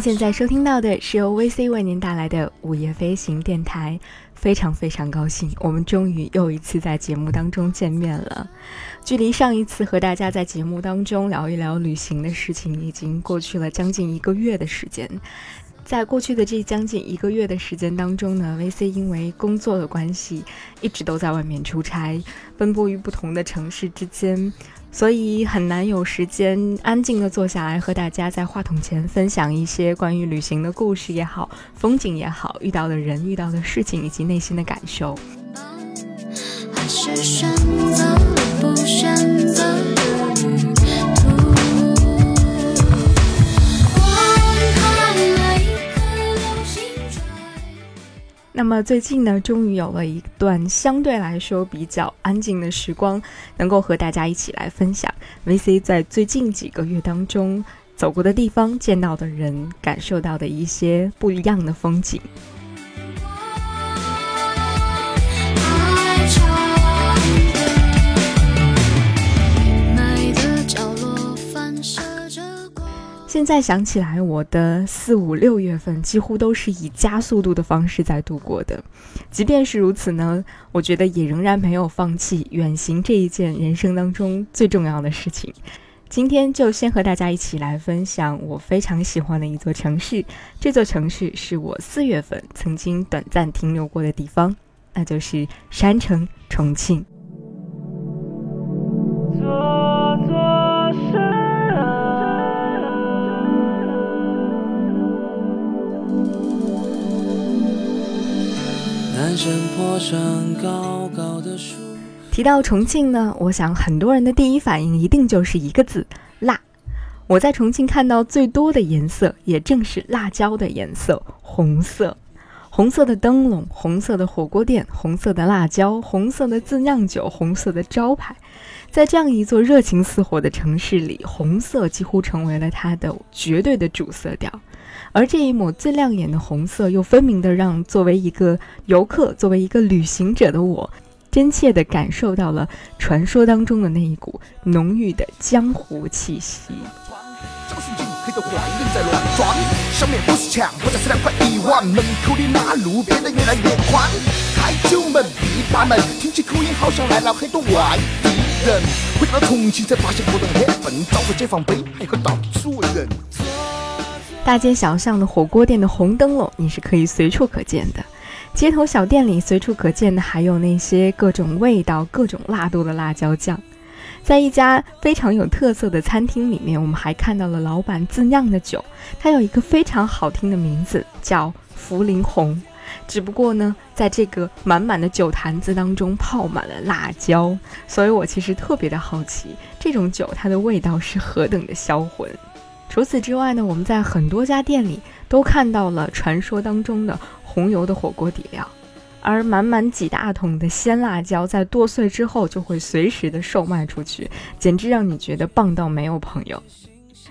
现在收听到的是由 VC 为您带来的午夜飞行电台，非常非常高兴，我们终于又一次在节目当中见面了。距离上一次和大家在节目当中聊一聊旅行的事情，已经过去了将近一个月的时间。在过去的这将近一个月的时间当中呢，VC 因为工作的关系，一直都在外面出差，奔波于不同的城市之间。所以很难有时间安静的坐下来和大家在话筒前分享一些关于旅行的故事也好，风景也好，遇到的人、遇到的事情以及内心的感受。还是选择不选择那么最近呢，终于有了一段相对来说比较安静的时光，能够和大家一起来分享 VC 在最近几个月当中走过的地方、见到的人、感受到的一些不一样的风景。现在想起来，我的四五六月份几乎都是以加速度的方式在度过的。即便是如此呢，我觉得也仍然没有放弃远行这一件人生当中最重要的事情。今天就先和大家一起来分享我非常喜欢的一座城市。这座城市是我四月份曾经短暂停留过的地方，那就是山城重庆。山坡上高高的树提到重庆呢，我想很多人的第一反应一定就是一个字：辣。我在重庆看到最多的颜色，也正是辣椒的颜色——红色。红色的灯笼，红色的火锅店，红色的辣椒，红色的自酿酒，红色的招牌。在这样一座热情似火的城市里，红色几乎成为了它的绝对的主色调。而这一抹最亮眼的红色，又分明的让作为一个游客、作为一个旅行者的我，真切的感受到了传说当中的那一股浓郁的江湖气息。黑的坏人在乱撞，上面不是墙，我家是两块一碗，门口的马路变得越来越宽。开九门闭八门，听起口音好像来了很多外地人。回到重庆才发现不能很笨，找个解放碑还和到处问人。大街小巷的火锅店的红灯笼，你是可以随处可见的；街头小店里随处可见的，还有那些各种味道、各种辣度的辣椒酱。在一家非常有特色的餐厅里面，我们还看到了老板自酿的酒，它有一个非常好听的名字，叫茯苓红。只不过呢，在这个满满的酒坛子当中泡满了辣椒，所以我其实特别的好奇，这种酒它的味道是何等的销魂。除此之外呢，我们在很多家店里都看到了传说当中的红油的火锅底料，而满满几大桶的鲜辣椒在剁碎之后就会随时的售卖出去，简直让你觉得棒到没有朋友。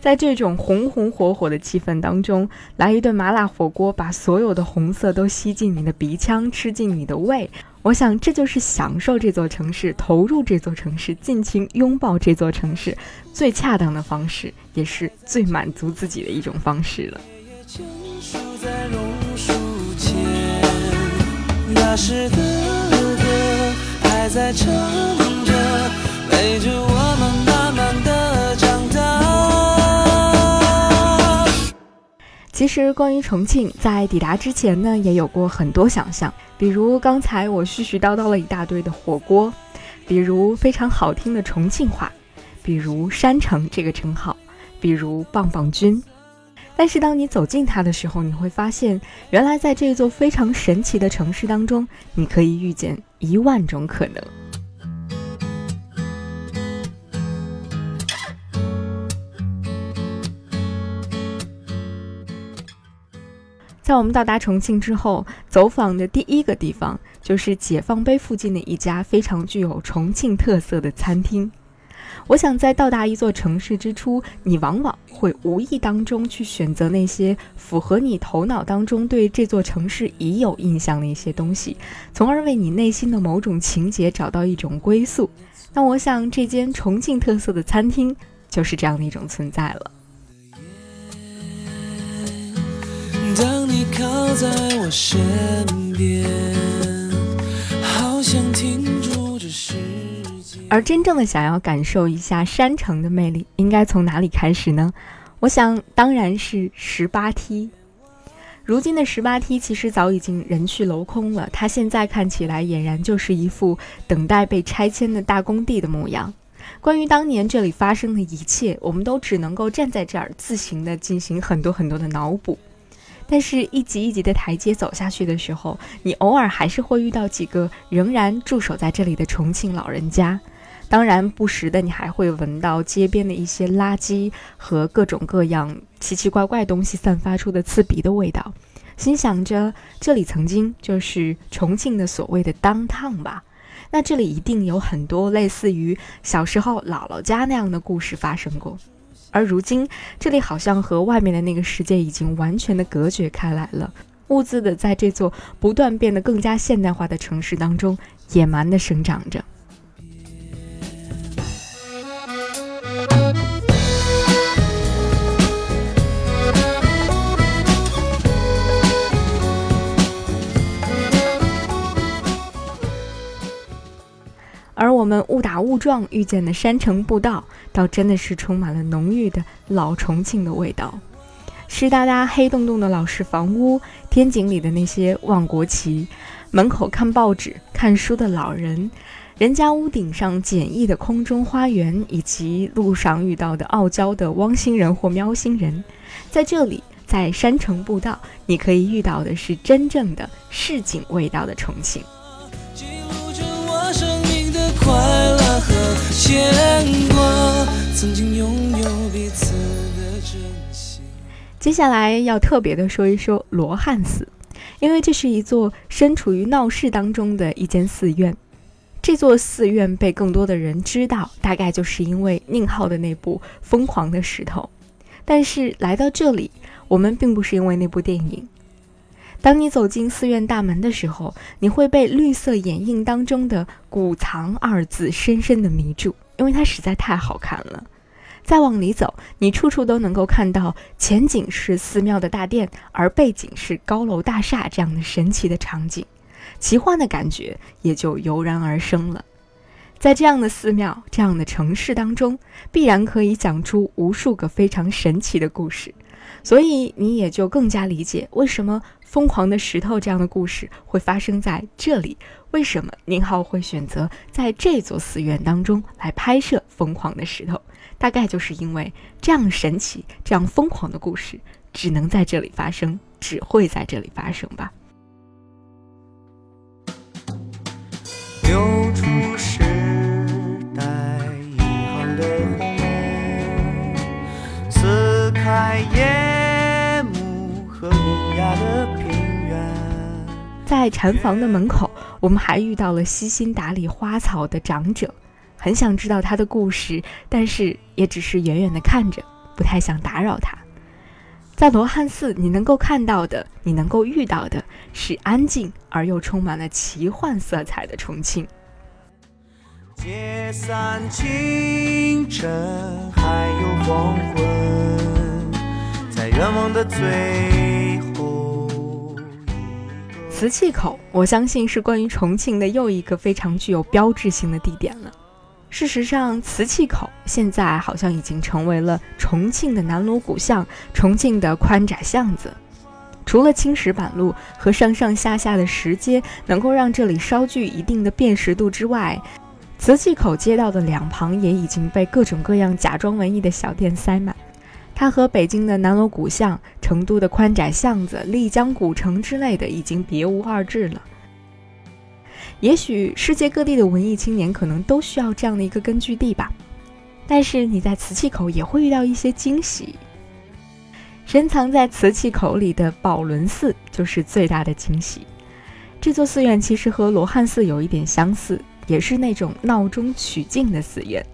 在这种红红火火的气氛当中，来一顿麻辣火锅，把所有的红色都吸进你的鼻腔，吃进你的胃。我想，这就是享受这座城市、投入这座城市、尽情拥抱这座城市最恰当的方式，也是最满足自己的一种方式了。那时的歌还在唱着，陪着我其实，关于重庆，在抵达之前呢，也有过很多想象。比如刚才我絮絮叨叨了一大堆的火锅，比如非常好听的重庆话，比如山城这个称号，比如棒棒军。但是当你走进它的时候，你会发现，原来在这座非常神奇的城市当中，你可以遇见一万种可能。在我们到达重庆之后，走访的第一个地方就是解放碑附近的一家非常具有重庆特色的餐厅。我想，在到达一座城市之初，你往往会无意当中去选择那些符合你头脑当中对这座城市已有印象的一些东西，从而为你内心的某种情节找到一种归宿。那我想，这间重庆特色的餐厅就是这样的一种存在了。当你靠在我身边，好想停住这世界。而真正的想要感受一下山城的魅力，应该从哪里开始呢？我想，当然是十八梯。如今的十八梯其实早已经人去楼空了，它现在看起来俨然就是一副等待被拆迁的大工地的模样。关于当年这里发生的一切，我们都只能够站在这儿自行的进行很多很多的脑补。但是，一级一级的台阶走下去的时候，你偶尔还是会遇到几个仍然驻守在这里的重庆老人家。当然，不时的你还会闻到街边的一些垃圾和各种各样奇奇怪怪东西散发出的刺鼻的味道，心想着这里曾经就是重庆的所谓的当趟吧，那这里一定有很多类似于小时候姥姥家那样的故事发生过。而如今，这里好像和外面的那个世界已经完全的隔绝开来了，兀自的在这座不断变得更加现代化的城市当中野蛮的生长着。误打误撞遇见的山城步道，倒真的是充满了浓郁的老重庆的味道。湿哒哒、黑洞洞的老式房屋，天井里的那些望国旗，门口看报纸、看书的老人，人家屋顶上简易的空中花园，以及路上遇到的傲娇的汪星人或喵星人，在这里，在山城步道，你可以遇到的是真正的市井味道的重庆。快乐和牵挂，曾经拥有彼此的真心。接下来要特别的说一说罗汉寺，因为这是一座身处于闹市当中的一间寺院。这座寺院被更多的人知道，大概就是因为宁浩的那部《疯狂的石头》。但是来到这里，我们并不是因为那部电影。当你走进寺院大门的时候，你会被绿色掩映当中的“古藏”二字深深的迷住，因为它实在太好看了。再往里走，你处处都能够看到前景是寺庙的大殿，而背景是高楼大厦这样的神奇的场景，奇幻的感觉也就油然而生了。在这样的寺庙、这样的城市当中，必然可以讲出无数个非常神奇的故事。所以你也就更加理解为什么《疯狂的石头》这样的故事会发生在这里，为什么宁浩会选择在这座寺院当中来拍摄《疯狂的石头》，大概就是因为这样神奇、这样疯狂的故事只能在这里发生，只会在这里发生吧。在禅房的门口，我们还遇到了悉心打理花草的长者，很想知道他的故事，但是也只是远远的看着，不太想打扰他。在罗汉寺，你能够看到的，你能够遇到的是安静而又充满了奇幻色彩的重庆。解散清晨，还有黄昏，在愿望的最瓷器口，我相信是关于重庆的又一个非常具有标志性的地点了。事实上，瓷器口现在好像已经成为了重庆的南锣鼓巷、重庆的宽窄巷子。除了青石板路和上上下下的石阶能够让这里稍具一定的辨识度之外，瓷器口街道的两旁也已经被各种各样假装文艺的小店塞满。它和北京的南锣鼓巷、成都的宽窄巷子、丽江古城之类的已经别无二致了。也许世界各地的文艺青年可能都需要这样的一个根据地吧。但是你在瓷器口也会遇到一些惊喜。深藏在瓷器口里的宝轮寺就是最大的惊喜。这座寺院其实和罗汉寺有一点相似，也是那种闹中取静的寺院。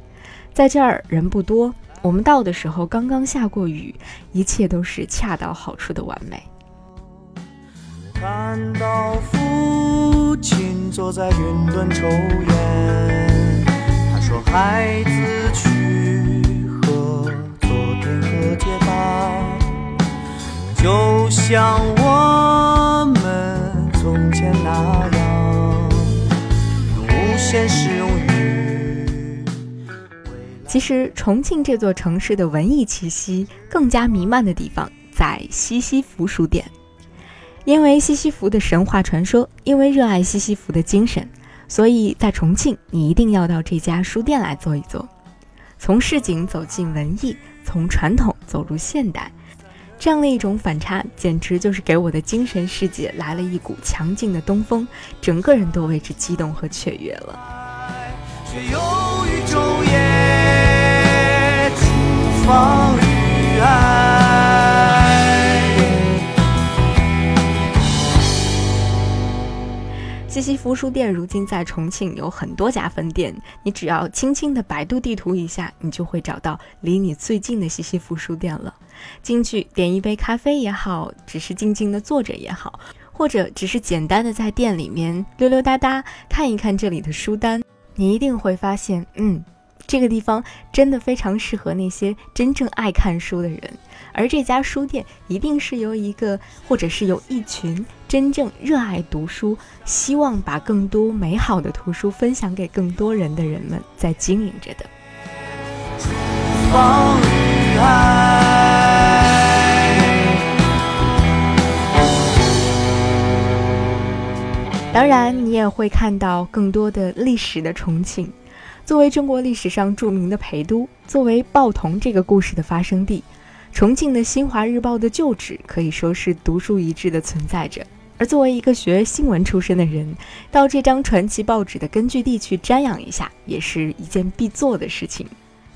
在这儿人不多。我们到的时候刚刚下过雨，一切都是恰到好处的完美。看到父亲坐在云端抽烟，他说：“孩子去和昨天和解吧。”就像我们从前那样，用无限适用语。其实，重庆这座城市的文艺气息更加弥漫的地方在西西弗书店。因为西西弗的神话传说，因为热爱西西弗的精神，所以在重庆，你一定要到这家书店来坐一坐。从市井走进文艺，从传统走入现代。这样的一种反差，简直就是给我的精神世界来了一股强劲的东风，整个人都为之激动和雀跃了。爱西西弗书店如今在重庆有很多家分店，你只要轻轻的百度地图一下，你就会找到离你最近的西西弗书店了。进去点一杯咖啡也好，只是静静的坐着也好，或者只是简单的在店里面溜溜达达看一看这里的书单，你一定会发现，嗯，这个地方真的非常适合那些真正爱看书的人。而这家书店一定是由一个，或者是由一群真正热爱读书、希望把更多美好的图书分享给更多人的人们在经营着的。当然，你也会看到更多的历史的重庆。作为中国历史上著名的陪都，作为报童这个故事的发生地，重庆的《新华日报》的旧址可以说是独树一帜的存在着。而作为一个学新闻出身的人，到这张传奇报纸的根据地去瞻仰一下，也是一件必做的事情。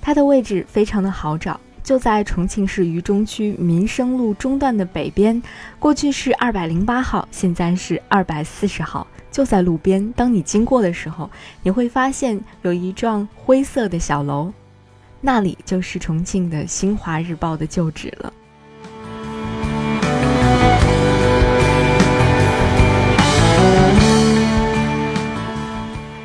它的位置非常的好找。就在重庆市渝中区民生路中段的北边，过去是二百零八号，现在是二百四十号，就在路边。当你经过的时候，你会发现有一幢灰色的小楼，那里就是重庆的《新华日报》的旧址了。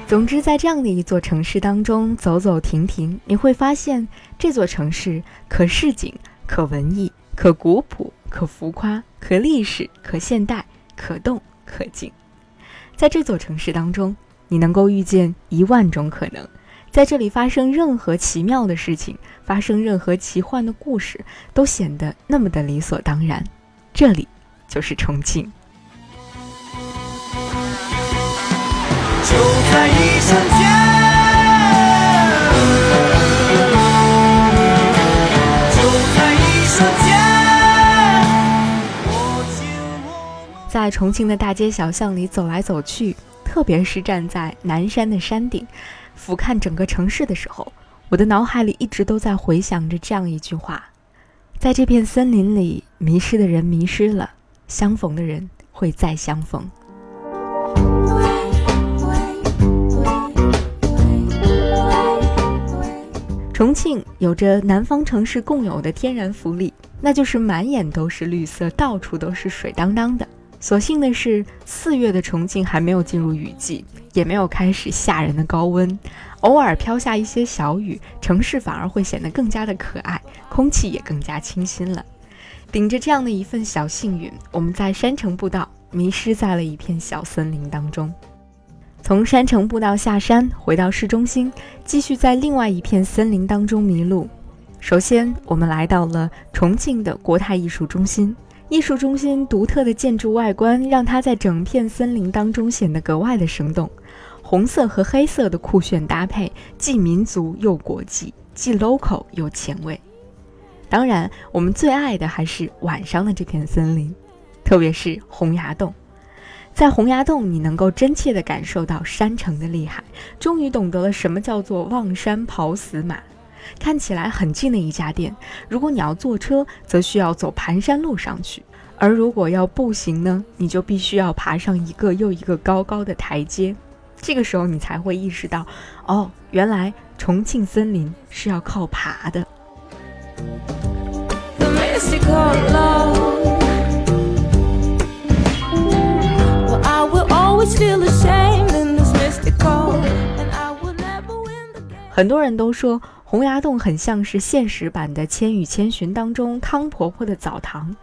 总之，在这样的一座城市当中走走停停，你会发现这座城市可市井、可文艺、可古朴、可浮夸、可历史、可现代、可动可静。在这座城市当中，你能够遇见一万种可能，在这里发生任何奇妙的事情，发生任何奇幻的故事，都显得那么的理所当然。这里就是重庆。就看一下在重庆的大街小巷里走来走去，特别是站在南山的山顶，俯瞰整个城市的时候，我的脑海里一直都在回想着这样一句话：在这片森林里，迷失的人迷失了，相逢的人会再相逢。重庆有着南方城市共有的天然福利，那就是满眼都是绿色，到处都是水当当的。所幸的是，四月的重庆还没有进入雨季，也没有开始吓人的高温，偶尔飘下一些小雨，城市反而会显得更加的可爱，空气也更加清新了。顶着这样的一份小幸运，我们在山城步道迷失在了一片小森林当中。从山城步道下山，回到市中心，继续在另外一片森林当中迷路。首先，我们来到了重庆的国泰艺术中心。艺术中心独特的建筑外观，让它在整片森林当中显得格外的生动。红色和黑色的酷炫搭配，既民族又国际，既 local 又前卫。当然，我们最爱的还是晚上的这片森林，特别是洪崖洞。在洪崖洞，你能够真切地感受到山城的厉害，终于懂得了什么叫做望山跑死马。看起来很近的一家店，如果你要坐车，则需要走盘山路上去；而如果要步行呢，你就必须要爬上一个又一个高高的台阶。这个时候，你才会意识到，哦，原来重庆森林是要靠爬的。很多人都说洪崖洞很像是现实版的《千与千寻》当中汤婆婆的澡堂，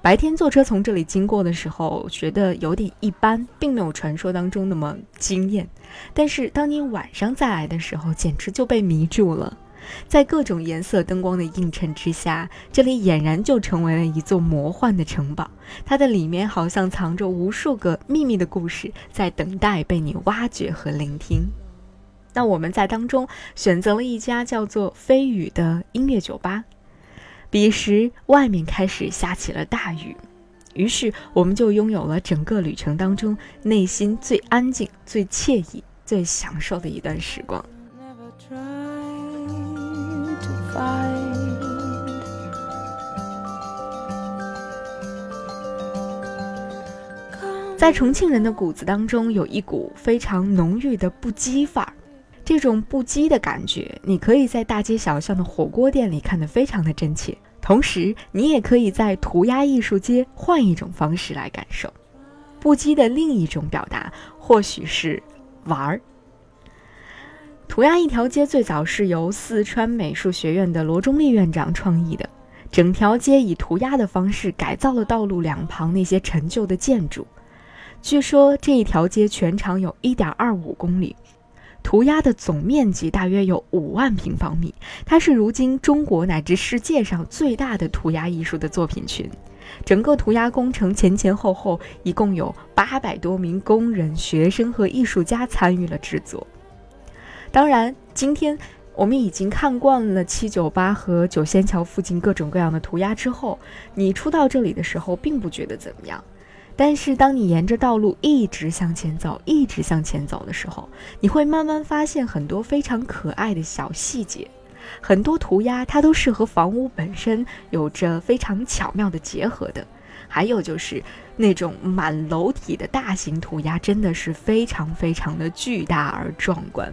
白天坐车从这里经过的时候，觉得有点一般，并没有传说当中那么惊艳。但是当你晚上再来的时候，简直就被迷住了。在各种颜色灯光的映衬之下，这里俨然就成为了一座魔幻的城堡。它的里面好像藏着无数个秘密的故事，在等待被你挖掘和聆听。那我们在当中选择了一家叫做“飞宇”的音乐酒吧。彼时，外面开始下起了大雨，于是我们就拥有了整个旅程当中内心最安静、最惬意、最享受的一段时光。在重庆人的骨子当中，有一股非常浓郁的不羁范儿。这种不羁的感觉，你可以在大街小巷的火锅店里看得非常的真切，同时你也可以在涂鸦艺术街换一种方式来感受。不羁的另一种表达，或许是玩儿。涂鸦一条街最早是由四川美术学院的罗中立院长创意的，整条街以涂鸦的方式改造了道路两旁那些陈旧的建筑。据说这一条街全长有一点二五公里。涂鸦的总面积大约有五万平方米，它是如今中国乃至世界上最大的涂鸦艺术的作品群。整个涂鸦工程前前后后一共有八百多名工人、学生和艺术家参与了制作。当然，今天我们已经看惯了七九八和九仙桥附近各种各样的涂鸦之后，你初到这里的时候并不觉得怎么样。但是，当你沿着道路一直向前走，一直向前走的时候，你会慢慢发现很多非常可爱的小细节。很多涂鸦它都是和房屋本身有着非常巧妙的结合的。还有就是那种满楼体的大型涂鸦，真的是非常非常的巨大而壮观。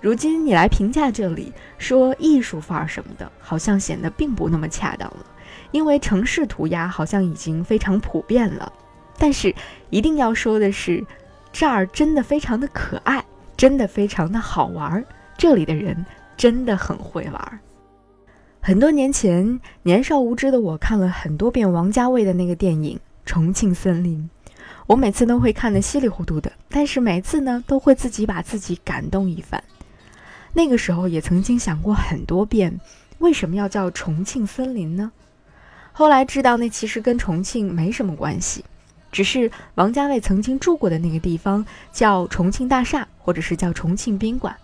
如今你来评价这里，说艺术范儿什么的，好像显得并不那么恰当了。因为城市涂鸦好像已经非常普遍了，但是一定要说的是，这儿真的非常的可爱，真的非常的好玩儿。这里的人真的很会玩儿。很多年前，年少无知的我看了很多遍王家卫的那个电影《重庆森林》，我每次都会看得稀里糊涂的，但是每次呢都会自己把自己感动一番。那个时候也曾经想过很多遍，为什么要叫重庆森林呢？后来知道，那其实跟重庆没什么关系，只是王家卫曾经住过的那个地方叫重庆大厦，或者是叫重庆宾馆。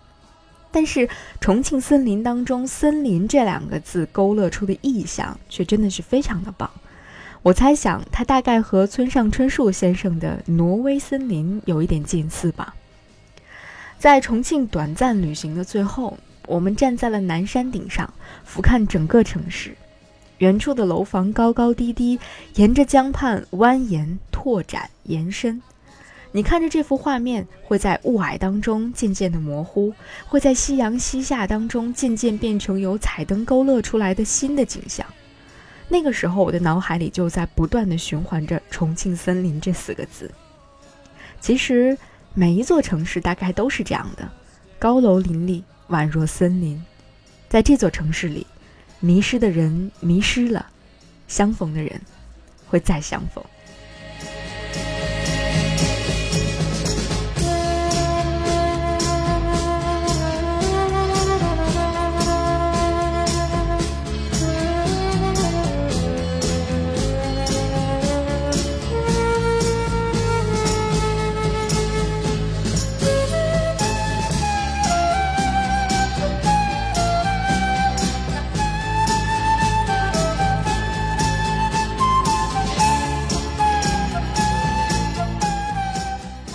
但是重庆森林当中“森林”这两个字勾勒出的意象，却真的是非常的棒。我猜想，它大概和村上春树先生的《挪威森林》有一点近似吧。在重庆短暂旅行的最后，我们站在了南山顶上，俯瞰整个城市。远处的楼房高高低低，沿着江畔蜿蜒拓展延伸。你看着这幅画面，会在雾霭当中渐渐的模糊，会在夕阳西下当中渐渐变成由彩灯勾勒出来的新的景象。那个时候，我的脑海里就在不断的循环着“重庆森林”这四个字。其实，每一座城市大概都是这样的，高楼林立，宛若森林。在这座城市里。迷失的人迷失了，相逢的人会再相逢。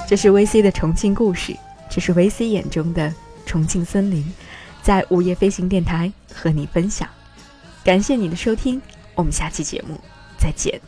这是 VC 的重庆故事，这是 VC 眼中的重庆森林，在午夜飞行电台和你分享。感谢你的收听，我们下期节目再见。